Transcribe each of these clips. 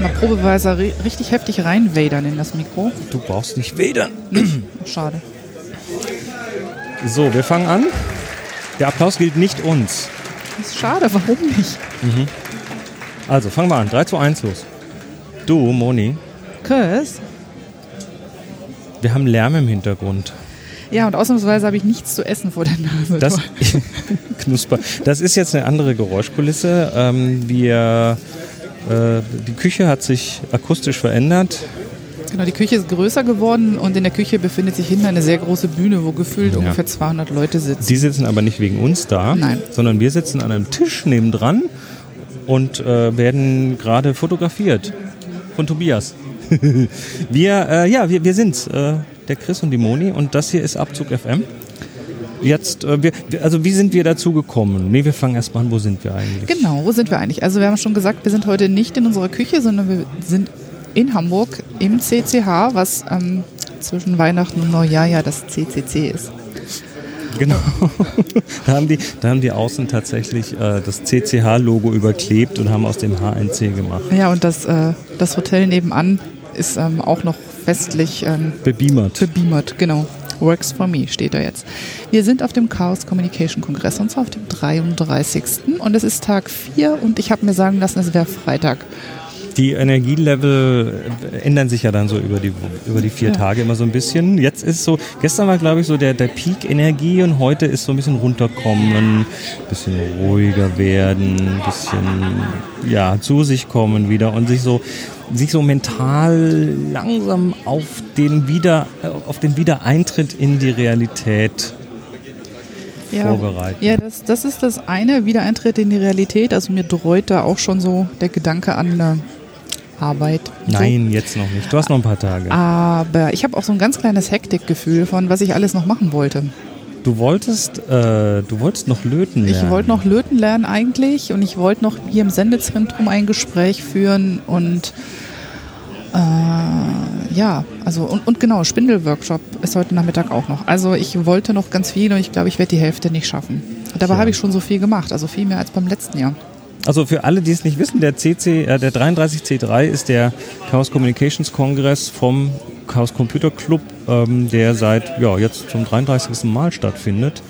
mal probeweise ri- richtig heftig reinwadern in das Mikro. Du brauchst nicht wedern. Schade. So, wir fangen an. Der Applaus gilt nicht uns. Das ist schade, warum nicht? Also, fangen wir an. 3 zu 1 los. Du, Moni, Chris? wir haben Lärm im Hintergrund. Ja, und ausnahmsweise habe ich nichts zu essen vor der Nase. Das, Knusper. Das ist jetzt eine andere Geräuschkulisse. Ähm, wir, äh, die Küche hat sich akustisch verändert. genau, die Küche ist größer geworden und in der Küche befindet sich hinten eine sehr große Bühne, wo gefühlt Ja. ungefähr 200 Leute sitzen. Die sitzen aber nicht wegen uns da, Nein. sondern wir sitzen an einem Tisch nebendran und äh, werden gerade fotografiert von Tobias. wir, äh, ja, wir, wir sind's, äh, der Chris und die Moni und das hier ist Abzug FM. Jetzt, äh, wir, also wie sind wir dazu gekommen? Nee, wir fangen erstmal an, wo sind wir eigentlich? Genau, wo sind wir eigentlich? Also wir haben schon gesagt, wir sind heute nicht in unserer Küche, sondern wir sind in Hamburg im CCH, was ähm, zwischen Weihnachten und Neujahr ja das CCC ist. Genau. da, haben die, da haben die außen tatsächlich äh, das CCH-Logo überklebt und haben aus dem H ein C gemacht. Ja, und das, äh, das Hotel nebenan ist ähm, auch noch festlich ähm, Bebeamert. bebeamert, genau. Works for me steht da jetzt. Wir sind auf dem Chaos Communication Kongress und zwar auf dem 33. Und es ist Tag 4 und ich habe mir sagen lassen, es wäre Freitag. Die Energielevel ändern sich ja dann so über die, über die vier Ja. Tage immer so ein bisschen. Jetzt ist so, gestern war glaube ich so der, der Peak Energie und heute ist so ein bisschen runterkommen, ein bisschen ruhiger werden, ein bisschen ja, zu sich kommen wieder und sich so, sich so mental langsam auf den, wieder, äh, auf den Wiedereintritt in die Realität vorbereiten. Ja, das, das ist das eine, Wiedereintritt in die Realität. Also mir dreut da auch schon so der Gedanke an eine Arbeit. Nein, jetzt noch nicht. Du hast noch ein paar Tage. So. Aber ich habe auch so ein ganz kleines Hektikgefühl von, was ich alles noch machen wollte. Du wolltest, äh, du wolltest noch löten lernen. Ich wollte noch löten lernen eigentlich und ich wollte noch hier im Sendezentrum ein Gespräch führen und äh, ja, also und, und genau, Spindelworkshop ist heute Nachmittag auch noch. Also ich wollte noch ganz viel und ich glaube, ich werde die Hälfte nicht schaffen. Dabei Tja. habe ich schon so viel gemacht, also viel mehr als beim letzten Jahr. Also für alle, die es nicht wissen, der CC, äh, der 33C3 ist der Chaos Communications Kongress vom Chaos Computer Club, ähm, der seit ja, jetzt zum 33. Mal stattfindet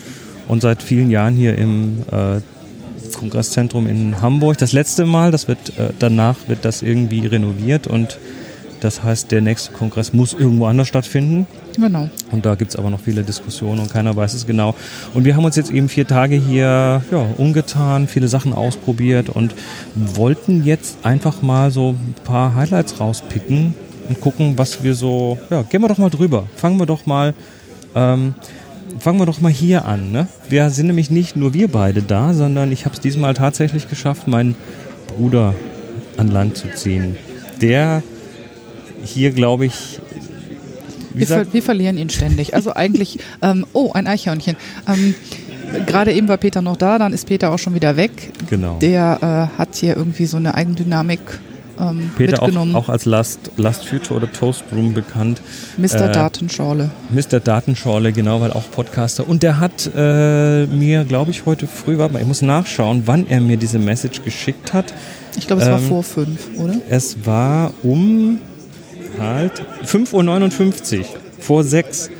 und seit vielen Jahren hier im äh, Kongresszentrum in Hamburg. Das letzte Mal, das wird äh, danach wird das irgendwie renoviert und das heißt, der nächste Kongress muss irgendwo anders stattfinden. Genau. Und da gibt es aber noch viele Diskussionen und keiner weiß es genau. Und wir haben uns jetzt eben vier Tage hier ja, umgetan, viele Sachen ausprobiert und wollten jetzt einfach mal so ein paar Highlights rauspicken und gucken, was wir so. Ja, gehen wir doch mal drüber. Fangen wir doch mal. Ähm, Fangen wir doch mal hier an. Ne? Wir sind nämlich nicht nur wir beide da, sondern ich habe es diesmal tatsächlich geschafft, meinen Bruder an Land zu ziehen. Der hier, glaube ich, Wir, ver wir verlieren ihn ständig. Also eigentlich, ähm, oh, ein Eichhörnchen. Ähm, Gerade eben war Peter noch da, dann ist Peter auch schon wieder weg. genau. Der äh, hat hier irgendwie so eine Eigendynamik ähm, Peter auch, mitgenommen. auch als Last, Last Future oder Toast Room bekannt. Mr. äh, Datenschorle. Mr. Datenschorle, genau, weil auch Podcaster. Und der hat äh, mir, glaube ich, heute früh, warte mal, ich muss nachschauen, wann er mir diese Message geschickt hat. Ich glaube, es war ähm, vor fünf, oder? Es war um halt 5.59 Uhr, vor sechs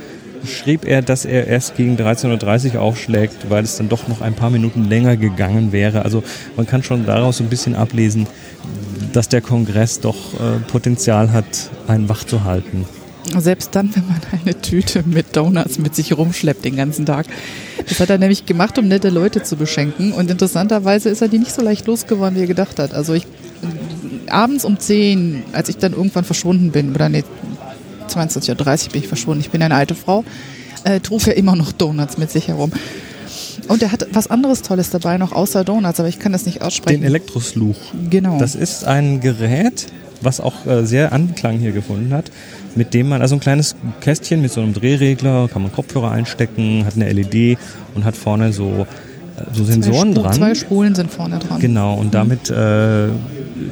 schrieb er, dass er erst gegen 13.30 Uhr aufschlägt, weil es dann doch noch ein paar Minuten länger gegangen wäre. Also man kann schon daraus ein bisschen ablesen, dass der Kongress doch äh, Potenzial hat, einen wach zu halten. Selbst dann, wenn man eine Tüte mit Donuts mit sich rumschleppt den ganzen Tag. Das hat er nämlich gemacht, um nette Leute zu beschenken. Und interessanterweise ist er die nicht so leicht losgeworden, wie er gedacht hat. Also ich abends um 10, als ich dann irgendwann verschwunden bin, oder nee, 22.30 Uhr bin ich verschwunden, ich bin eine alte Frau, äh, trug er immer noch Donuts mit sich herum. Und er hat was anderes Tolles dabei, noch außer Donuts, aber ich kann das nicht Den aussprechen. Elektrosluch. genau. Das ist ein Gerät, was auch äh, sehr Anklang hier gefunden hat, mit dem man, also ein kleines Kästchen mit so einem Drehregler, kann man Kopfhörer einstecken, hat eine LED und hat vorne so, äh, so Sensoren zwei, dran. zwei Spulen sind vorne dran. Genau, und damit äh,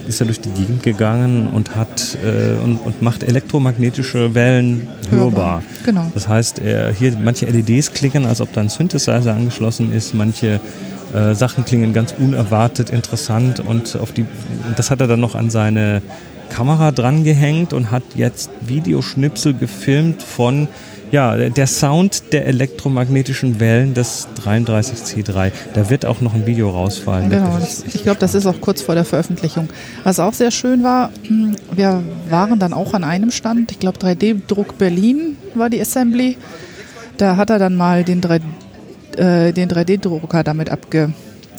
ist er durch die Gegend gegangen und hat äh, und, und macht elektromagnetische Wellen hörbar. Genau. Das heißt, er, hier manche LEDs klingen, als ob da ein Synthesizer angeschlossen ist, manche äh, Sachen klingen ganz unerwartet interessant und auf die das hat er dann noch an seine Kamera dran gehängt und hat jetzt Videoschnipsel gefilmt von ja, der Sound der elektromagnetischen Wellen des 33C3. Da wird auch noch ein Video rausfallen. Genau, das, ich glaube, das ist auch kurz vor der Veröffentlichung. Was auch sehr schön war, hm, wir waren dann auch an einem Stand, ich glaube 3D-Druck Berlin war die Assembly. Da hat er dann mal den 3, äh, den 3D-Drucker damit abge,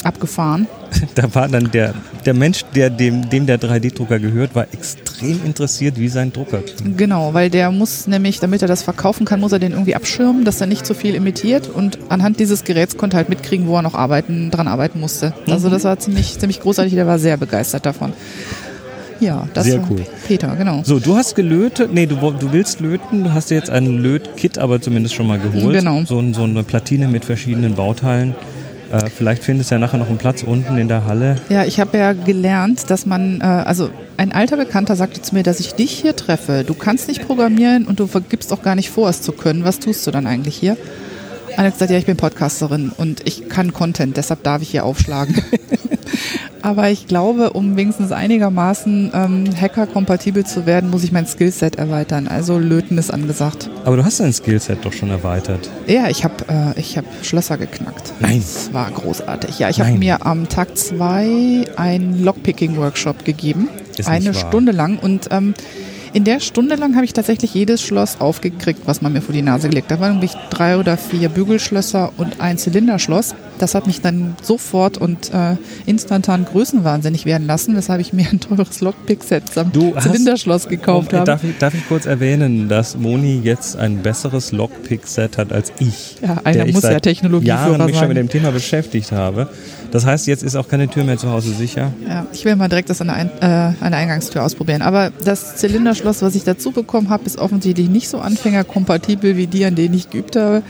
abgefahren. Da war dann der, der Mensch, der dem, dem der 3D-Drucker gehört, war extrem interessiert, wie sein Drucker klingt. Genau, weil der muss nämlich, damit er das verkaufen kann, muss er den irgendwie abschirmen, dass er nicht zu so viel imitiert und anhand dieses Geräts konnte er halt mitkriegen, wo er noch arbeiten, dran arbeiten musste. Also mhm. das war ziemlich, ziemlich großartig, der war sehr begeistert davon. Ja, das Sehr cool. Peter, genau. So, du hast gelötet, nee, du, du willst löten, du hast dir jetzt ein Lötkit aber zumindest schon mal geholt. Genau. So, so eine Platine mit verschiedenen Bauteilen. Äh, vielleicht findest du ja nachher noch einen Platz unten in der Halle. Ja, ich habe ja gelernt, dass man, äh, also ein alter Bekannter sagte zu mir, dass ich dich hier treffe. Du kannst nicht programmieren und du vergibst auch gar nicht vor, es zu können. Was tust du dann eigentlich hier? Und er hat gesagt, ja, ich bin Podcasterin und ich kann Content, deshalb darf ich hier aufschlagen. Aber ich glaube, um wenigstens einigermaßen ähm, Hacker-kompatibel zu werden, muss ich mein Skillset erweitern. Also Löten ist angesagt. Aber du hast dein Skillset doch schon erweitert. Ja, ich habe äh, hab Schlösser geknackt. Nein. Das war großartig. Ja, ich habe mir am Tag zwei einen Lockpicking-Workshop gegeben. Ist eine Stunde lang. Und ähm, in der Stunde lang habe ich tatsächlich jedes Schloss aufgekriegt, was man mir vor die Nase gelegt hat. Da waren nämlich drei oder vier Bügelschlösser und ein Zylinderschloss. Das hat mich dann sofort und äh, instantan größenwahnsinnig werden lassen, weshalb ich mir ein teures Lockpick-Set am du Zylinderschloss gekauft habe. Darf ich, darf ich kurz erwähnen, dass Moni jetzt ein besseres Lockpick-Set hat als ich? Ja, einer muss ja Technologieführer Jahren mich schon mit dem Thema beschäftigt habe. Das heißt, jetzt ist auch keine Tür mehr zu Hause sicher. Ja, ich will mal direkt das an der, Ein äh, an der Eingangstür ausprobieren. Aber das Zylinderschloss, was ich dazu bekommen habe, ist offensichtlich nicht so anfängerkompatibel wie die, an denen ich geübt habe.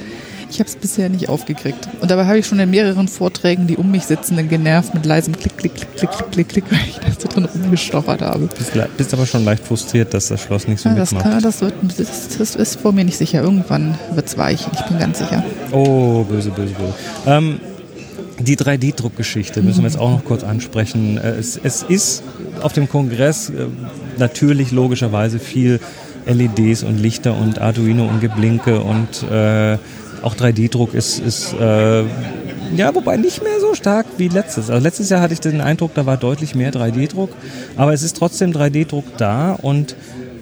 Ich habe es bisher nicht aufgekriegt. Und dabei habe ich schon in mehreren Vorträgen die um mich sitzenden genervt mit leisem Klick, Klick, Klick, Klick, Klick, Klick, Klick, weil ich da so drin rumgestochert habe. Bist, bist aber schon leicht frustriert, dass das Schloss nicht so ja, das mitmacht. Kann, das, wird, das, das ist vor mir nicht sicher. Irgendwann wird es weich. Ich bin ganz sicher. Oh, böse, böse, böse. Ähm, die 3D-Druckgeschichte müssen wir jetzt auch noch kurz ansprechen. Äh, es, es ist auf dem Kongress äh, natürlich logischerweise viel LEDs und Lichter und Arduino und Geblinke und äh, auch 3D-Druck ist, ist äh, ja, wobei nicht mehr so stark wie letztes. Also letztes Jahr hatte ich den Eindruck, da war deutlich mehr 3D-Druck, aber es ist trotzdem 3D-Druck da und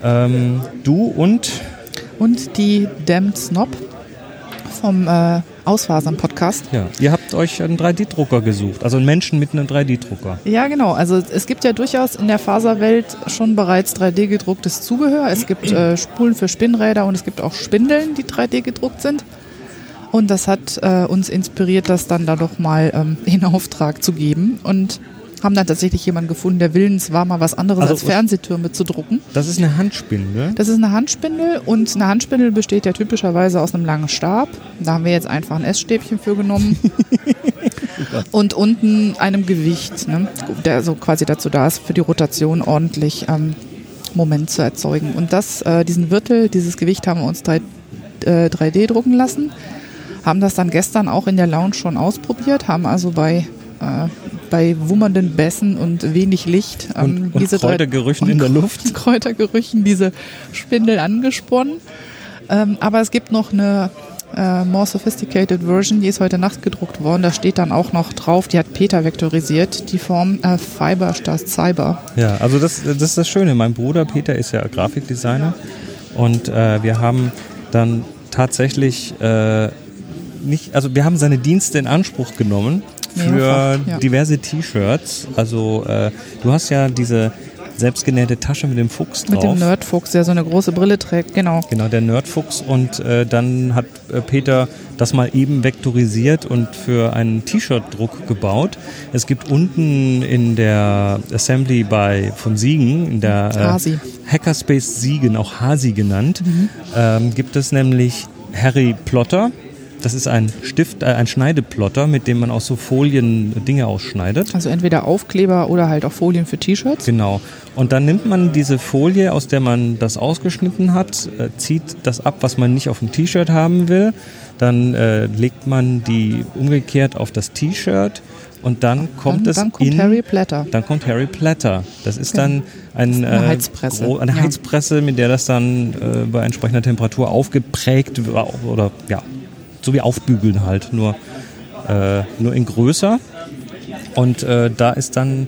ähm, du und und die Damned Snob vom äh, Ausfasern-Podcast. Ja, habt euch einen 3D-Drucker gesucht, also einen Menschen mit einem 3D-Drucker. Ja, genau. Also es gibt ja durchaus in der Faserwelt schon bereits 3D-gedrucktes Zubehör. Es gibt äh, Spulen für Spinnräder und es gibt auch Spindeln, die 3D gedruckt sind. Und das hat äh, uns inspiriert, das dann da doch mal ähm, in Auftrag zu geben. Und haben dann tatsächlich jemanden gefunden, der willens war, mal was anderes also, als Fernsehtürme zu drucken. Das ist eine Handspindel? Das ist eine Handspindel und eine Handspindel besteht ja typischerweise aus einem langen Stab. Da haben wir jetzt einfach ein Essstäbchen für genommen. und unten einem Gewicht, ne, der so quasi dazu da ist, für die Rotation ordentlich ähm, Moment zu erzeugen. Und das, äh, diesen Wirtel, dieses Gewicht haben wir uns 3, äh, 3D drucken lassen haben das dann gestern auch in der Lounge schon ausprobiert, haben also bei, äh, bei wummernden Bässen und wenig Licht ähm, und, diese Kräutergerüchen in der Luft. Kräutergerüchen diese Spindel angesponnen. Ähm, aber es gibt noch eine äh, more sophisticated Version, die ist heute Nacht gedruckt worden. Da steht dann auch noch drauf, die hat Peter vektorisiert, die Form äh, Fiber statt Cyber. Ja, also das, das ist das Schöne. Mein Bruder Peter ist ja Grafikdesigner und äh, wir haben dann tatsächlich äh, nicht, also wir haben seine Dienste in Anspruch genommen für ja. diverse T-Shirts. Also äh, du hast ja diese selbstgenähte Tasche mit dem Fuchs drauf. Mit dem Nerdfuchs, der so eine große Brille trägt, genau. Genau, der Nerdfuchs. Und äh, dann hat äh, Peter das mal eben vektorisiert und für einen T-Shirt-Druck gebaut. Es gibt unten in der Assembly bei von Siegen, in der äh, Hackerspace Siegen, auch Hasi genannt, mhm. ähm, gibt es nämlich Harry Plotter, das ist ein Stift, äh, ein Schneideplotter, mit dem man aus so Folien Dinge ausschneidet. Also entweder Aufkleber oder halt auch Folien für T-Shirts. Genau. Und dann nimmt man diese Folie, aus der man das ausgeschnitten hat, äh, zieht das ab, was man nicht auf dem T-Shirt haben will, dann äh, legt man die umgekehrt auf das T-Shirt und dann kommt dann, es dann kommt in, Harry Platter. Dann kommt Harry Platter. Das ist Genau. dann ein, Das ist eine äh, Heizpresse. eine Ja. Heizpresse, mit der das dann äh, bei entsprechender Temperatur aufgeprägt oder ja, so wie aufbügeln halt, nur, äh, nur in größer. Und äh, da ist dann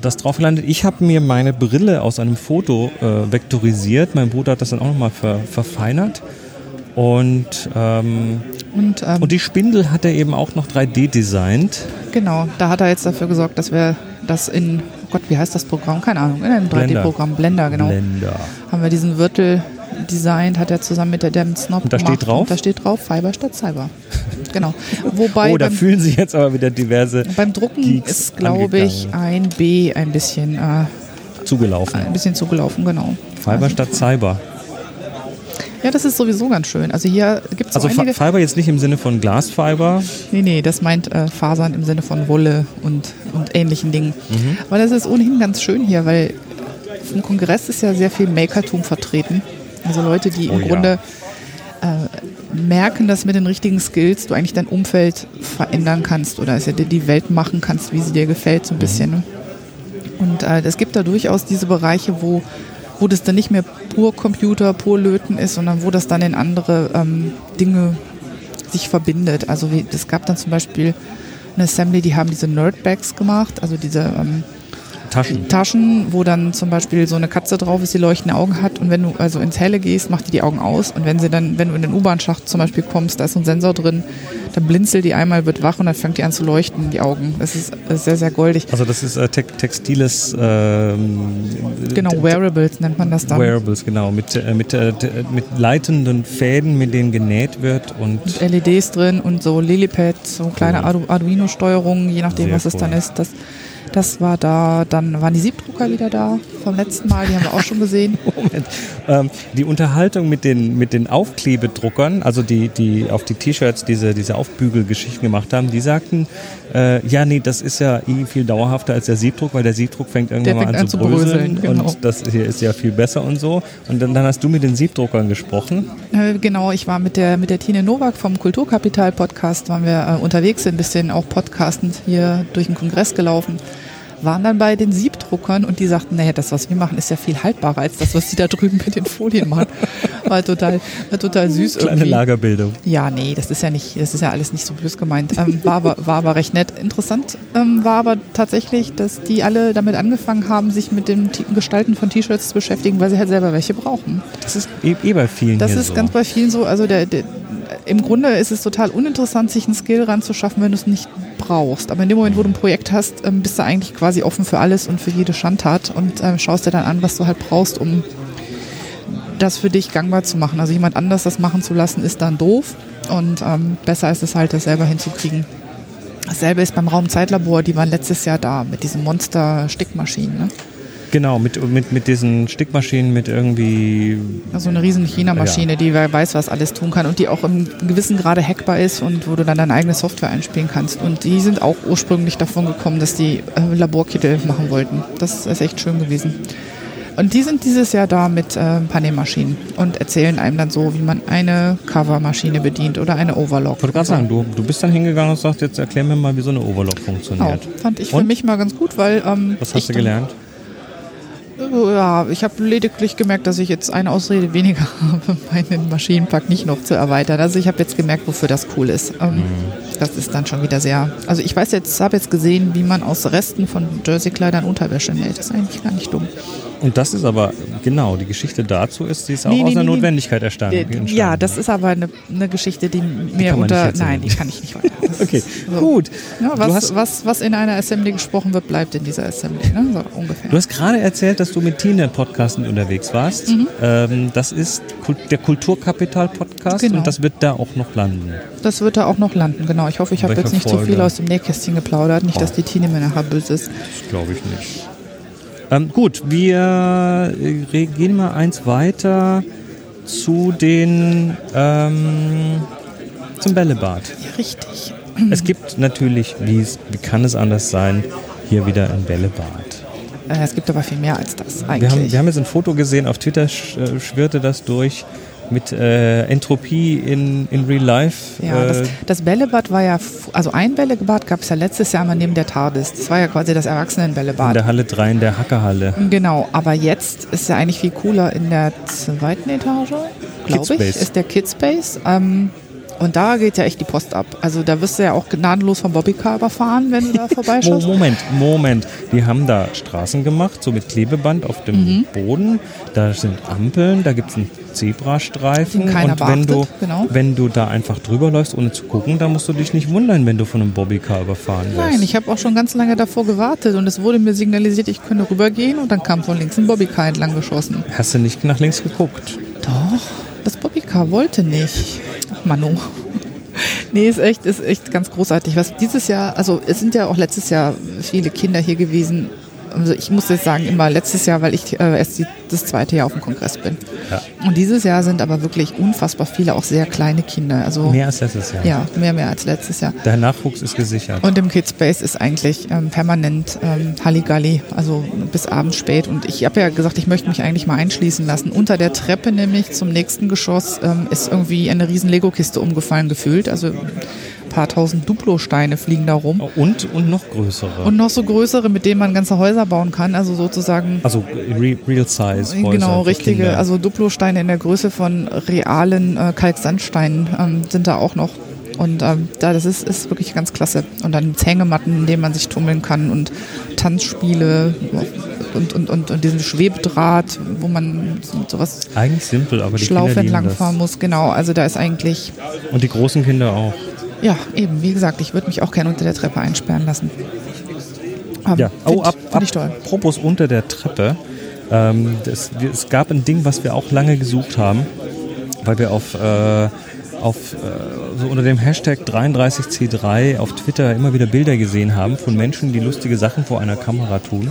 das drauf gelandet. Ich habe mir meine Brille aus einem Foto äh, vektorisiert. Mein Bruder hat das dann auch nochmal ver verfeinert. Und, ähm, Und, ähm, und die Spindel hat er eben auch noch 3D designt. genau, da hat er jetzt dafür gesorgt, dass wir das in, oh Gott, wie heißt das Programm? Keine Ahnung, in einem Blender. 3D-Programm, Blender, genau. Blender. Haben wir diesen Wirtel designt, hat er zusammen mit der Dem Snob Und da steht gemacht. drauf? Und da steht drauf, Fiber statt Cyber. genau. Wobei oh, da beim, fühlen sich jetzt aber wieder diverse beim Drucken Geeks ist, glaube ich, ein B ein bisschen, äh, zugelaufen. ein bisschen zugelaufen, genau. Fiber statt Cyber. Ja, das ist sowieso ganz schön. Also hier gibt es Also einige... Fiber jetzt nicht im Sinne von Glasfiber. Nee, nee, das meint äh, Fasern im Sinne von Wolle und, und ähnlichen Dingen. Mhm. Aber das ist ohnehin ganz schön hier, weil im Kongress ist ja sehr viel Makertum vertreten. Also Leute, die im Oh ja. Grunde äh, merken, dass mit den richtigen Skills du eigentlich dein Umfeld verändern kannst oder also dir die Welt machen kannst, wie sie dir gefällt, so ein bisschen. Ne? Und äh, es gibt da durchaus diese Bereiche, wo, wo das dann nicht mehr pur Computer, pur Löten ist, sondern wo das dann in andere ähm, Dinge sich verbindet. Also es gab dann zum Beispiel eine Assembly, die haben diese Nerdbags gemacht, also diese ähm, Taschen. Taschen, wo dann zum Beispiel so eine Katze drauf ist, die leuchtende Augen hat und wenn du also ins Helle gehst, macht die die Augen aus und wenn sie dann, wenn du in den U-Bahn-Schacht zum Beispiel kommst, da ist so ein Sensor drin, dann blinzelt die einmal, wird wach und dann fängt die an zu leuchten, die Augen. Das ist sehr, sehr goldig. Also das ist äh, te textiles ähm, Genau, Wearables nennt man das dann. Wearables, genau. Mit, äh, mit, äh, mit leitenden Fäden, mit denen genäht wird und Mit LEDs drin und so Lilypads, so kleine Cool. Ardu Arduino-Steuerungen, je nachdem, Sehr was es dann cool. ist. Das, das war da, dann waren die Siebdrucker wieder da vom letzten Mal, die haben wir auch schon gesehen. Moment. Ähm, die Unterhaltung mit den, mit den Aufklebedruckern, also die, die auf die T-Shirts diese, diese Aufbügelgeschichten gemacht haben, die sagten, äh, ja, nee, das ist ja eh viel dauerhafter als der Siebdruck, weil der Siebdruck fängt irgendwann Der mal fängt an, an zu zu bröseln, bröseln, genau. und das hier ist ja viel besser und so. Und dann, dann hast du mit den Siebdruckern gesprochen. Äh, Genau, ich war mit der, mit der Tine Nowak vom Kulturkapital-Podcast, waren wir äh, unterwegs, ein bisschen auch podcastend hier durch den Kongress gelaufen, waren dann bei den Siebdruckern und die sagten, naja, das, was wir machen, ist ja viel haltbarer als das, was die da drüben mit den Folien machen. War total, war total süß Kleine irgendwie. Lagerbildung. Ja, nee, das ist ja nicht, das ist ja alles nicht so bös gemeint. Ähm, war, aber, war aber recht nett. Interessant ähm, war aber tatsächlich, dass die alle damit angefangen haben, sich mit dem T Gestalten von T-Shirts zu beschäftigen, weil sie halt selber welche brauchen. Das ist eh, eh bei vielen Das ist so. ganz bei vielen so. Also der, der, im Grunde ist es total uninteressant, sich einen Skill ranzuschaffen, wenn du es nicht brauchst. Aber in dem Moment, wo du ein Projekt hast, ähm, bist du eigentlich quasi offen für alles und für jede Schandtat und ähm, schaust dir dann an, was du halt brauchst, um das für dich gangbar zu machen. Also jemand anders das machen zu lassen, ist dann doof und ähm, besser ist es halt, das selber hinzukriegen. Dasselbe ist beim Raumzeitlabor, die waren letztes Jahr da mit diesen Monster-Stickmaschinen. Ne? Genau, mit, mit, mit diesen Stickmaschinen, mit irgendwie Also eine riesen China-Maschine, die wer weiß, was alles tun kann und die auch im gewissen Grade hackbar ist und wo du dann deine eigene Software einspielen kannst. Und die sind auch ursprünglich davon gekommen, dass die äh, Laborkittel machen wollten. Das ist echt schön gewesen. Und die sind dieses Jahr da mit äh, Panelmaschinen und erzählen einem dann so, wie man eine Covermaschine bedient oder eine Overlock. Ich wollte gerade sagen, du, du bist dann hingegangen und sagst, jetzt erklär mir mal, wie so eine Overlock Genau, funktioniert. fand ich für Und? mich mal ganz gut, weil ähm, Was hast du gelernt? Ja, ich habe lediglich gemerkt, dass ich jetzt eine Ausrede weniger habe, meinen Maschinenpark nicht noch zu erweitern. Also ich habe jetzt gemerkt, wofür das cool ist. Ähm, Mhm. Das ist dann schon wieder sehr. Also ich weiß jetzt, habe jetzt gesehen, wie man aus Resten von Jerseykleidern Unterwäsche näht. Das ist eigentlich gar nicht dumm. Und das ist aber, genau, die Geschichte dazu ist, die ist auch Nee, aus der nee. Notwendigkeit erstanden. Äh. Ja, das ist aber eine, eine Geschichte, die mir unter. nein, die kann ich nicht weiter. Okay, so. gut. Ja, Du was, hast- was, was in einer Assembly gesprochen wird, bleibt in dieser Assembly. Ne? So ungefähr. Du hast gerade erzählt, dass du mit Tina Podcastend unterwegs warst. Mhm. Ähm, das ist der Kulturkapital-Podcast Genau. und das wird da auch noch landen. Das wird da auch noch landen, genau. Ich hoffe, ich habe jetzt nicht zu viel aus dem Nähkästchen geplaudert. Nicht, dass Oh. die Tine mir nachher böse ist. Das glaube ich nicht. Ähm, gut, wir äh, gehen mal eins weiter zu den ähm, zum Bällebad. Ja, richtig. Es gibt natürlich, wie, wie kann es anders sein, hier wieder ein Bällebad. Äh, es gibt aber viel mehr als das eigentlich. Wir haben, wir haben jetzt ein Foto gesehen, auf Twitter äh, schwirrte das durch. Mit äh, Entropie in, in Real Life. Ja, äh, das, das Bällebad war ja, also ein Bällebad gab es ja letztes Jahr mal neben der TARDIS. Das war ja quasi das in Erwachsenenbällebad. der Halle 3, in der Hackerhalle. Genau, aber jetzt ist ja eigentlich viel cooler in der zweiten Etage, glaube ich, ist der Kidspace. Ähm, und da geht ja echt die Post ab. Also da wirst du ja auch gnadenlos vom Bobbycar überfahren, wenn du da vorbeischaust. Moment, Moment. Die haben da Straßen gemacht, so mit Klebeband auf dem Mhm. Boden. Da sind Ampeln, da gibt es einen Zebrastreifen. Und wenn du, beachtet, genau. wenn du da einfach drüber läufst, ohne zu gucken, dann musst du dich nicht wundern, wenn du von einem Bobbycar überfahren wirst. Nein, ich habe auch schon ganz lange davor gewartet und es wurde mir signalisiert, ich könne rübergehen und dann kam von links ein Bobbycar entlang geschossen. Hast du nicht nach links geguckt? Doch, das Bobbycar wollte nicht. Ach, Manu. Nee, ist echt, ist echt ganz großartig. Was dieses Jahr, also es sind ja auch letztes Jahr viele Kinder hier gewesen. Also ich muss jetzt sagen, immer letztes Jahr, weil ich äh, erst die, das zweite Jahr auf dem Kongress bin. Ja. Und dieses Jahr sind aber wirklich unfassbar viele, auch sehr kleine Kinder. Also Mehr als letztes Jahr. ja, mehr, mehr als letztes Jahr. Der Nachwuchs ist gesichert. Und im Kidspace ist eigentlich ähm, permanent ähm, Halligalli, also bis abends spät. Und ich habe ja gesagt, ich möchte mich eigentlich mal einschließen lassen. Unter der Treppe nämlich zum nächsten Geschoss ähm, ist irgendwie eine riesen Lego-Kiste umgefallen gefühlt. Also paar tausend Duplo-Steine fliegen da rum. Und, und noch größere. Und noch so größere, mit denen man ganze Häuser bauen kann. Also sozusagen also Re Real Size. Häuser Genau, richtige, Kinder. also Duplosteine in der Größe von realen äh, Kalksandsteinen ähm, sind da auch noch. Und ähm, da, das ist, ist wirklich ganz klasse. Und dann Hängematten, in denen man sich tummeln kann und Tanzspiele und, und, und, und diesen Schwebedraht, wo man sowas Eigentlich simpel, aber die Schlaufe entlang fahren muss. Genau, also da ist eigentlich, Und die großen Kinder auch. Ja, eben, wie gesagt, ich würde mich auch gerne unter der Treppe einsperren lassen. Ähm, Ja, oh, find- ab, find ab, ich toll. Apropos unter der Treppe. Ähm, das, wir, es gab ein Ding, was wir auch lange gesucht haben, weil wir auf, äh, auf äh, so unter dem Hashtag 33C3 auf Twitter immer wieder Bilder gesehen haben von Menschen, die lustige Sachen vor einer Kamera tun.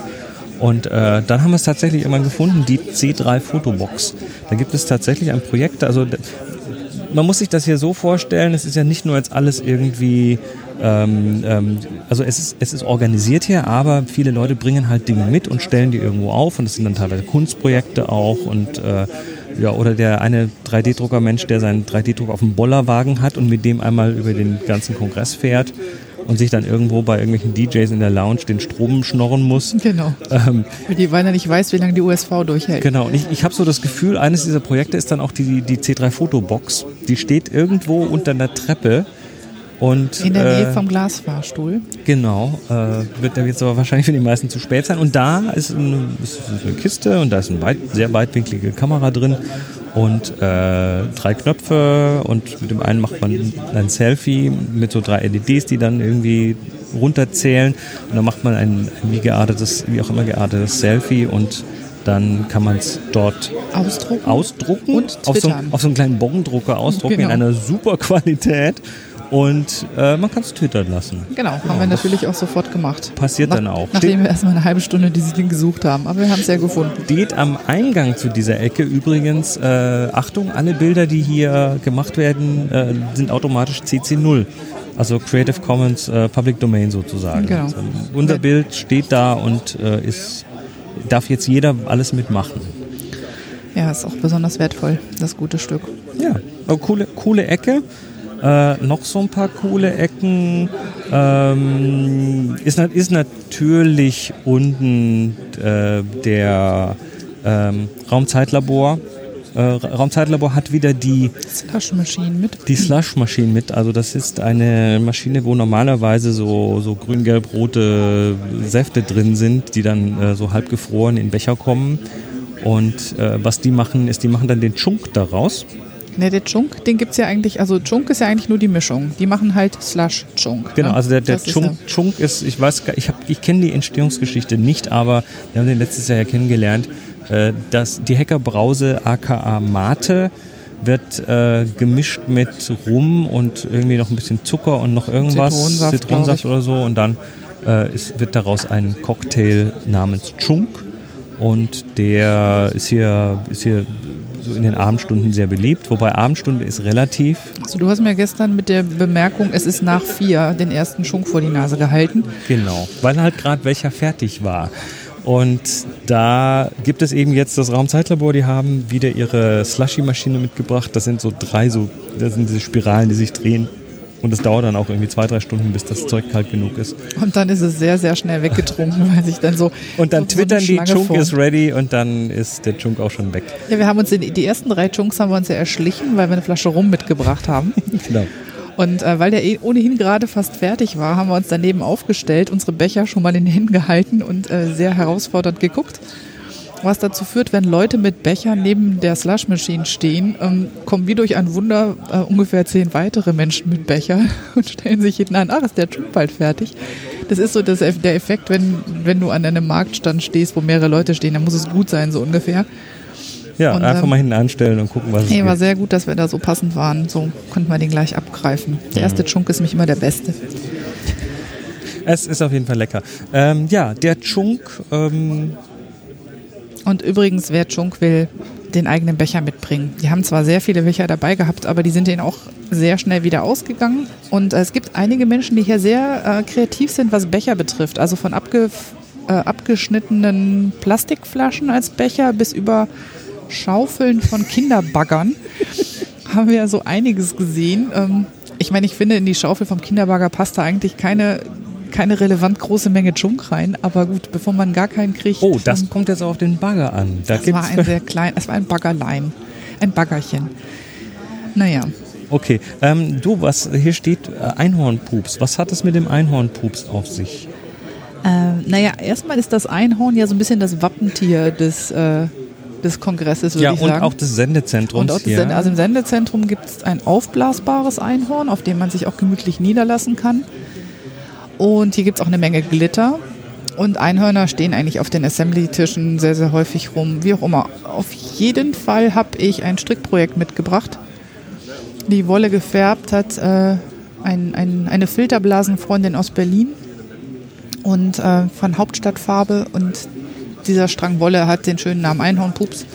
Und äh, dann haben wir es tatsächlich irgendwann gefunden, die C3 Fotobox. Da gibt es tatsächlich ein Projekt, also man muss sich das hier so vorstellen, es ist ja nicht nur jetzt alles irgendwie, ähm, ähm, also es ist, es ist organisiert hier, aber viele Leute bringen halt Dinge mit und stellen die irgendwo auf und das sind dann teilweise Kunstprojekte auch und äh, ja, oder der eine 3D-Drucker-Mensch, der seinen 3D-Drucker auf dem Bollerwagen hat und mit dem einmal über den ganzen Kongress fährt und sich dann irgendwo bei irgendwelchen DJs in der Lounge den Strom schnorren muss. Genau. Ähm, Die, weil er nicht weiß, wie lange die USV durchhält. Genau, und ich, ich habe so das Gefühl, eines dieser Projekte ist dann auch die, die C3-Fotobox. Die steht irgendwo unter einer Treppe. Und, In der Nähe äh, vom Glasfahrstuhl. Genau, äh, wird da jetzt aber wahrscheinlich für die meisten zu spät sein. Und da ist eine, ist eine Kiste und da ist eine weit, sehr weitwinklige Kamera drin und äh, drei Knöpfe und mit dem einen macht man ein Selfie mit so drei LEDs, die dann irgendwie runterzählen und dann macht man ein, ein wie geartetes, wie auch immer geartetes Selfie und dann kann man es dort Ausdrucken. ausdrucken Und auf, so, auf so einen kleinen Bogendrucker ausdrucken Genau. in einer super Qualität und äh, man kann es twittern lassen. Genau, haben wir natürlich auch sofort gemacht. Passiert dann auch. Nachdem wir erstmal eine halbe Stunde dieses Ding gesucht haben. Aber wir haben es ja gefunden. Steht am Eingang zu dieser Ecke übrigens, äh, Achtung, alle Bilder, die hier gemacht werden, äh, sind automatisch CC0. Also Creative Commons äh, Public Domain sozusagen. Genau. Also unser Bild steht da und äh, ist, darf jetzt jeder alles mitmachen. Ja, ist auch besonders wertvoll, das gute Stück. Ja, aber coole, coole Ecke. Äh, noch so ein paar coole Ecken. Ähm, ist, ist natürlich unten äh, der ähm, Raumzeitlabor. Äh, Ra- Raumzeitlabor hat wieder die, Slush Machine mit. die Slush-Maschine mit. Also das ist eine Maschine, wo normalerweise so, so grün-gelb-rote Säfte drin sind, die dann äh, so halb gefroren in Becher kommen. Und äh, was die machen, ist, die machen dann den Chunk daraus. Ne, der Chunk, den gibt's ja eigentlich, also Chunk ist ja eigentlich nur die Mischung. Die machen halt Slush Chunk. Genau, ne? also der, der Das ist Chunk, Chunk ist, ich weiß, gar- ich, hab- ich kenne die Entstehungsgeschichte nicht, aber wir haben den letztes Jahr ja kennengelernt, äh, dass die Hackerbrause aka Mate wird äh, gemischt mit Rum und irgendwie noch ein bisschen Zucker und noch irgendwas, Zitronensaft, Zitronensaft oder so und dann äh, ist, wird daraus ein Cocktail namens Chunk und der ist hier, ist hier so in den Abendstunden sehr beliebt, wobei Abendstunde ist relativ, Also du hast mir gestern mit der Bemerkung, es ist nach vier, den ersten Schunk vor die Nase gehalten. Genau, weil halt gerade welcher fertig war. Und da gibt es eben jetzt das Raumzeitlabor, die haben wieder ihre Slushy-Maschine mitgebracht. Das sind so drei, so, das sind diese Spiralen, die sich drehen. Und es dauert dann auch irgendwie zwei, drei Stunden, bis das Zeug kalt genug ist. Und dann ist es sehr, sehr schnell weggetrunken, weil sich dann so. Und dann so twittern so die, Chunk ist ready und dann ist der Chunk auch schon weg. Ja, wir haben uns in, die ersten drei Chunks haben wir uns ja erschlichen, weil wir eine Flasche Rum mitgebracht haben. genau. Und äh, weil der eh ohnehin gerade fast fertig war, haben wir uns daneben aufgestellt, unsere Becher schon mal in den Händen gehalten und äh, sehr herausfordernd geguckt. Was dazu führt, wenn Leute mit Bechern neben der Slush Machine stehen, ähm, kommen wie durch ein Wunder äh, ungefähr zehn weitere Menschen mit Becher und stellen sich hinten an, ach, ist der Trip bald fertig. Das ist so das, der Effekt, wenn, wenn du an einem Marktstand stehst, wo mehrere Leute stehen, dann muss es gut sein, so ungefähr. Ja, Und, einfach ähm, mal hinten anstellen und gucken, was es Nee, war gibt. sehr gut, dass wir da so passend waren. So konnten wir den gleich abgreifen. Der erste Chunk ist nämlich immer der beste. Es ist auf jeden Fall lecker. Ähm, ja, der Chunk, ähm, Und übrigens, wer Chunk will, den eigenen Becher mitbringen. Die haben zwar sehr viele Becher dabei gehabt, aber die sind denen auch sehr schnell wieder ausgegangen. Und äh, es gibt einige Menschen, die hier sehr äh, kreativ sind, was Becher betrifft. Also von abge, äh, abgeschnittenen Plastikflaschen als Becher bis über Schaufeln von Kinderbaggern haben wir so einiges gesehen. Ähm, ich meine, ich finde, in die Schaufel vom Kinderbagger passt da eigentlich keine, keine relevant große Menge Junk rein. Aber gut, bevor man gar keinen kriegt. oh, das kommt jetzt auf den Bagger an. Da das war ein sehr klein, es war ein Baggerlein, ein Baggerchen. Naja, Okay, ähm, du, was hier steht äh, Einhornpups. Was hat es mit dem Einhornpups auf sich? äh, naja, erstmal ist das Einhorn ja so ein bisschen das Wappentier des, äh, des Kongresses, würde Ja, ich und sagen. auch des Sendezentrums Und auch hier. Sende, also im Sendezentrum gibt es ein aufblasbares Einhorn, auf dem man sich auch gemütlich niederlassen kann. Und hier gibt es auch eine Menge Glitter. Und Einhörner stehen eigentlich auf den Assembly-Tischen sehr, sehr häufig rum. Wie auch immer. Auf jeden Fall habe ich ein Strickprojekt mitgebracht. Die Wolle gefärbt hat äh, ein, ein, eine Filterblasenfreundin aus Berlin und äh, von Hauptstadtfarbe. Und dieser Strang Wolle hat den schönen Namen Einhornpups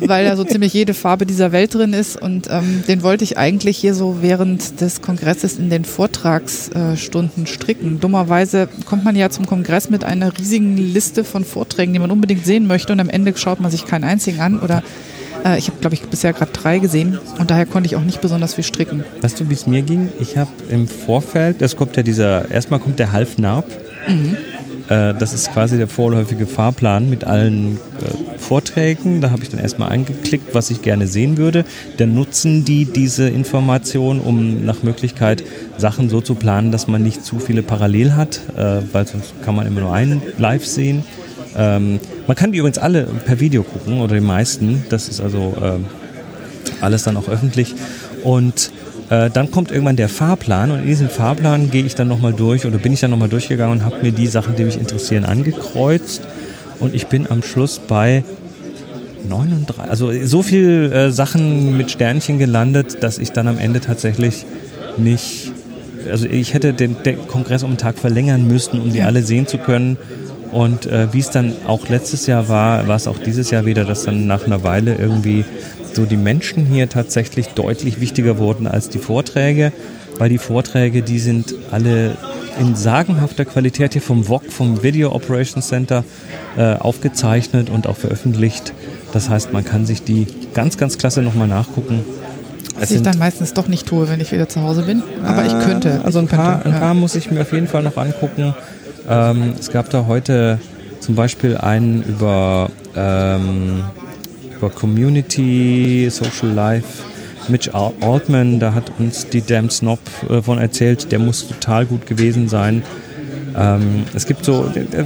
weil da so ziemlich jede Farbe dieser Welt drin ist. Und ähm, den wollte ich eigentlich hier so während des Kongresses in den Vortragsstunden stricken. Dummerweise kommt man ja zum Kongress mit einer riesigen Liste von Vorträgen, die man unbedingt sehen möchte. Und am Ende schaut man sich keinen einzigen an. Oder äh, ich habe, glaube ich, bisher gerade drei gesehen. Und daher konnte ich auch nicht besonders viel stricken. Weißt du, wie es mir ging? Ich habe im Vorfeld, das kommt ja dieser, erstmal kommt der Halfnarb. Äh, das ist quasi der vorläufige Fahrplan mit allen äh, Vorträgen. Da habe ich dann erstmal eingeklickt, was ich gerne sehen würde. Dann nutzen die diese Information, um nach Möglichkeit Sachen so zu planen, dass man nicht zu viele parallel hat, äh, weil sonst kann man immer nur einen live sehen. Ähm, man kann die übrigens alle per Video gucken oder die meisten. Das ist also ähm, alles dann auch öffentlich. Und äh, dann kommt irgendwann der Fahrplan und in diesem Fahrplan gehe ich dann nochmal durch oder bin ich dann nochmal durchgegangen und habe mir die Sachen, die mich interessieren, angekreuzt. Und ich bin am Schluss bei 39, also so viel äh, Sachen mit Sternchen gelandet, dass ich dann am Ende tatsächlich nicht, also ich hätte den, den Kongress um einen Tag verlängern müssen, um die alle sehen zu können. Und äh, wie es dann auch letztes Jahr war, war es auch dieses Jahr wieder, dass dann nach einer Weile irgendwie so die Menschen hier tatsächlich deutlich wichtiger wurden als die Vorträge, weil die Vorträge, die sind alle in sagenhafter Qualität hier vom VOC, vom Video Operations Center, äh, aufgezeichnet und auch veröffentlicht. Das heißt, man kann sich die ganz, ganz klasse nochmal nachgucken. Was ich dann meistens doch nicht tue, wenn ich wieder zu Hause bin. Aber ich könnte. Also ein könnte, paar, ein ja. paar muss ich mir auf jeden Fall noch angucken. Ähm, es gab da heute zum Beispiel einen über, ähm, über Community, Social Life. Mitch Al- Altman, da hat uns die Damn Snob äh, von erzählt, der muss total gut gewesen sein. Ähm, es gibt so, äh,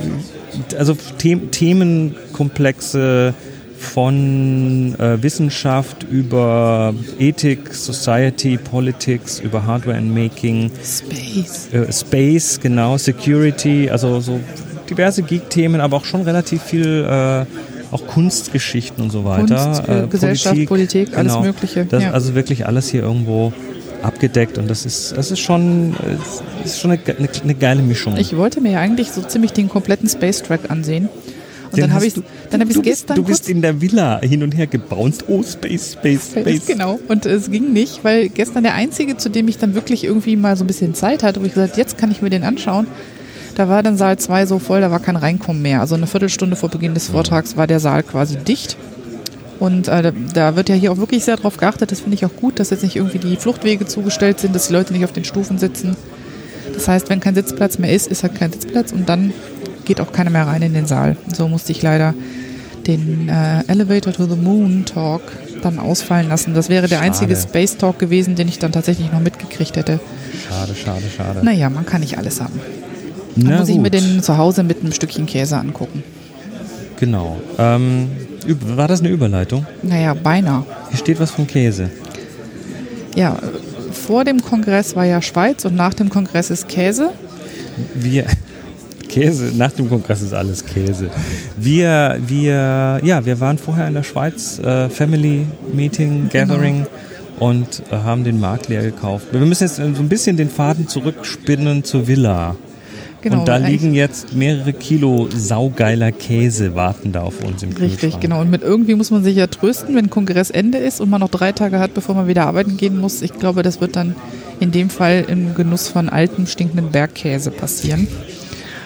also The Themenkomplexe von äh, Wissenschaft über Ethik, Society, Politics, über Hardware and Making, Space. äh, Space, genau, Security, also so diverse Geek-Themen, aber auch schon relativ viel äh, auch Kunstgeschichten und so weiter. Kunst, äh, Gesellschaft, Politik, alles Mögliche, Das, ja. Also wirklich alles hier irgendwo abgedeckt und das ist, das ist schon, äh, das ist schon eine, eine, eine geile Mischung. Ich wollte mir ja eigentlich so ziemlich den kompletten Space Track ansehen. Und Den dann habe ich dann habe ich gestern du bist in der Villa hin und her gebounced. Oh, Space, Space, Space. Genau. Und es ging nicht, weil gestern der einzige, zu dem ich dann wirklich irgendwie mal so ein bisschen Zeit hatte, wo ich gesagt, jetzt kann ich mir den anschauen. Da war dann Saal 2 so voll, da war kein Reinkommen mehr. Also eine Viertelstunde vor Beginn des Vortrags war der Saal quasi dicht. Und äh, da wird ja hier auch wirklich sehr darauf geachtet, das finde ich auch gut, dass jetzt nicht irgendwie die Fluchtwege zugestellt sind, dass die Leute nicht auf den Stufen sitzen. Das heißt, wenn kein Sitzplatz mehr ist, ist halt kein Sitzplatz und dann geht auch keiner mehr rein in den Saal. So musste ich leider den äh, Elevator to the Moon Talk dann ausfallen lassen. Das wäre der Schade. einzige Space Talk gewesen, den ich dann tatsächlich noch mitgekriegt hätte. Schade, schade, schade. Naja, man kann nicht alles haben. Dann Na muss ich mir gut. den zu Hause mit einem Stückchen Käse angucken. Genau. Ähm, war das eine Überleitung? Naja, beinahe. Hier steht was von Käse. Ja, vor dem Kongress war ja Schweiz und nach dem Kongress ist Käse. Wir. Käse, nach dem Kongress ist alles Käse. Wir, wir, ja, wir waren vorher in der Schweiz, äh, Family Meeting, Gathering und äh, haben den Markt leer gekauft. Wir müssen jetzt äh, so ein bisschen den Faden zurückspinnen zur Villa. Genau, und da liegen jetzt mehrere Kilo saugeiler Käse warten da auf uns im Richtig, Kühlschrank. genau. Und mit irgendwie muss man sich ja trösten, wenn Kongressende ist und man noch drei Tage hat, bevor man wieder arbeiten gehen muss. Ich glaube, das wird dann in dem Fall im Genuss von altem, stinkenden Bergkäse passieren.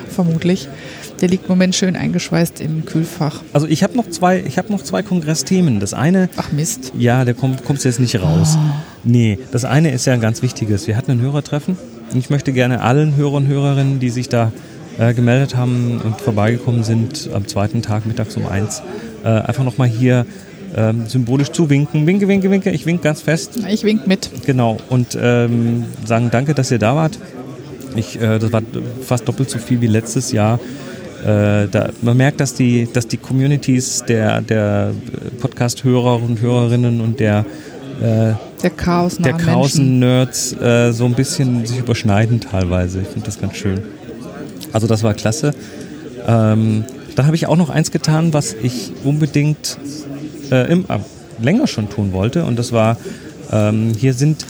Vermutlich. Der liegt im Moment schön eingeschweißt im Kühlfach. Also ich habe noch zwei, ich habe noch zwei Kongressthemen. Das eine, Ach Mist. ja, der kommt kommst jetzt nicht raus. Nee, das eine ist ja ein ganz wichtiges. Wir hatten ein Hörertreffen und ich möchte gerne allen Hörern und Hörerinnen, die sich da äh, gemeldet haben und vorbeigekommen sind am zweiten Tag mittags um eins, äh, einfach nochmal hier ähm, symbolisch zuwinken. Winke, winke, winke. Ich wink ganz fest. Ich wink mit. Genau. Und ähm, sagen danke, dass ihr da wart. Ich, äh, das war fast doppelt so viel wie letztes Jahr. Äh, da, man merkt, dass die, dass die Communities der, der Podcast-Hörer und Hörerinnen und der, äh, Der Chaos der Menschen. Krausen-Nerds äh, so ein bisschen sich überschneiden teilweise. Ich finde das ganz schön. Also das war klasse. Ähm, dann habe ich auch noch eins getan, was ich unbedingt äh, im, äh, länger schon tun wollte. Und das war, ähm, hier sind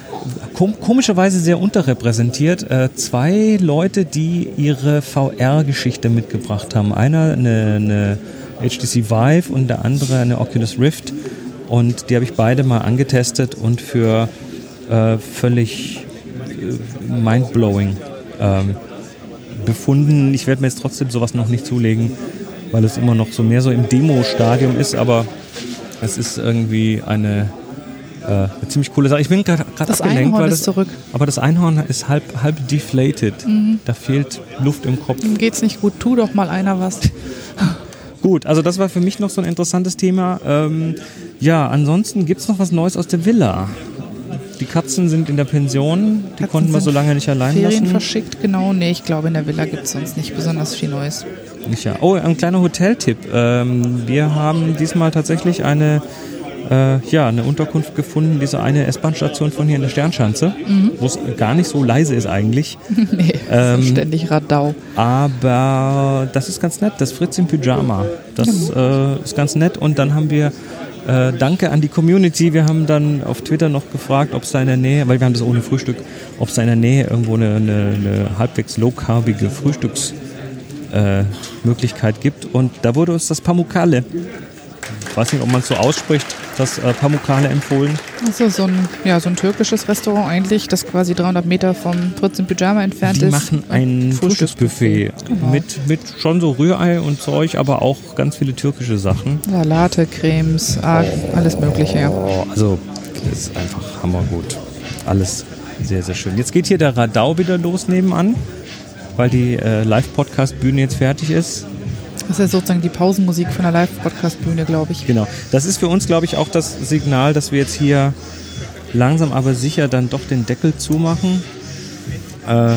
kom komischerweise sehr unterrepräsentiert äh, zwei Leute, die ihre VR-Geschichte mitgebracht haben. Einer eine, eine HTC Vive und der andere eine Oculus Rift. Und die habe ich beide mal angetestet und für äh, völlig äh, mindblowing ähm, befunden. Ich werde mir jetzt trotzdem sowas noch nicht zulegen, weil es immer noch so mehr so im Demo-Stadium ist, aber es ist irgendwie eine, äh, eine ziemlich coole Sache. Ich bin gerade Das abgelenkt, Einhorn weil das, zurück. aber das Einhorn ist halb, halb deflated. Da fehlt Luft im Kopf. Ihm geht's nicht gut. Tu doch mal einer was. Gut, also das war für mich noch so ein interessantes Thema. Ähm, ja, ansonsten gibt es noch was Neues aus der Villa. Die Katzen sind in der Pension, die Katzen konnten wir so lange nicht allein Ferien lassen. verschickt, genau. Nee, ich glaube, in der Villa gibt's sonst nicht besonders viel Neues. Ja. Oh, ein kleiner Hoteltipp. Ähm, wir haben diesmal tatsächlich eine, äh, ja, eine Unterkunft gefunden, diese eine S-Bahn-Station von hier in der Sternschanze, wo es gar nicht so leise ist eigentlich. nee, Ähm, ständig Radau. Aber das ist ganz nett, das Fritz im Pyjama. Das äh, ist ganz nett. Und dann haben wir, äh, danke an die Community, wir haben dann auf Twitter noch gefragt, ob es da in der Nähe, weil wir haben das ohne Frühstück, ob es da in der Nähe irgendwo eine, eine, eine halbwegs low-carbige Frühstücksmöglichkeit äh, gibt. Und da wurde uns das Pamukale, ich weiß nicht, ob man es so ausspricht, das äh, Pamukale empfohlen. Das ist so ein, ja, so ein türkisches Restaurant eigentlich, das quasi 300 Meter vom Fritz im Pyjama entfernt Die ist. machen Und ein Frühstücksbuffet Genau. mit, mit schon so Rührei und Zeug, aber auch ganz viele türkische Sachen. Salate, Cremes, ah, alles Mögliche, ja. Oh, also das ist einfach hammergut. Alles sehr, sehr schön. Jetzt geht hier der Radau wieder los nebenan, weil die äh, Live-Podcast-Bühne jetzt fertig ist. Das ist sozusagen die Pausenmusik von der Live-Podcast-Bühne, glaube ich. Genau. Das ist für uns, glaube ich, auch das Signal, dass wir jetzt hier langsam aber sicher dann doch den Deckel zumachen. Äh,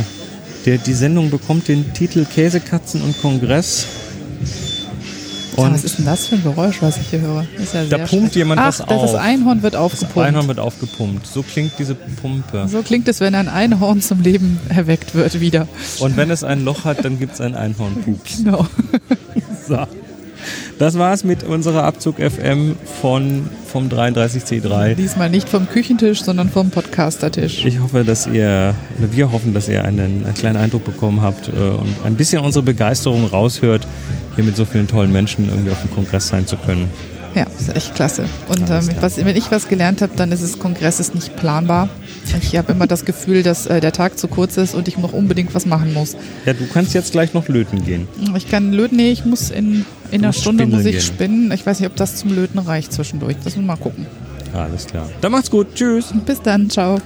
der, die Sendung bekommt den Titel Käsekatzen und Kongress. Und was ist denn das für ein Geräusch, was ich hier höre? Das ist ja Da pumpt schrecklich. jemand Ach, was das, auf. das Einhorn wird das aufgepumpt. Einhorn wird aufgepumpt. So klingt diese Pumpe. So klingt es, wenn ein Einhorn zum Leben erweckt wird wieder. Und wenn es ein Loch hat, dann gibt es einen Einhornpups. Genau. So. Das war's mit unserer Abzug FM von, vom 33C3. Diesmal nicht vom Küchentisch, sondern vom Podcastertisch. Ich hoffe, dass ihr, wir hoffen, dass ihr einen, einen kleinen Eindruck bekommen habt äh, und ein bisschen unsere Begeisterung raushört, hier mit so vielen tollen Menschen irgendwie auf dem Kongress sein zu können. Ja, ist echt klasse. Und ähm, was, wenn ich was gelernt habe, dann ist es, Kongress ist nicht planbar. Ich habe immer das Gefühl, dass äh, der Tag zu kurz ist und ich noch unbedingt was machen muss. Ja, du kannst jetzt gleich noch löten gehen. Ich kann löten, nee, ich muss in, in einer Stunde muss ich gehen. spinnen. Ich weiß nicht, ob das zum Löten reicht zwischendurch. Das müssen wir mal gucken. Alles klar. Dann macht's gut. Tschüss. Bis dann. Ciao.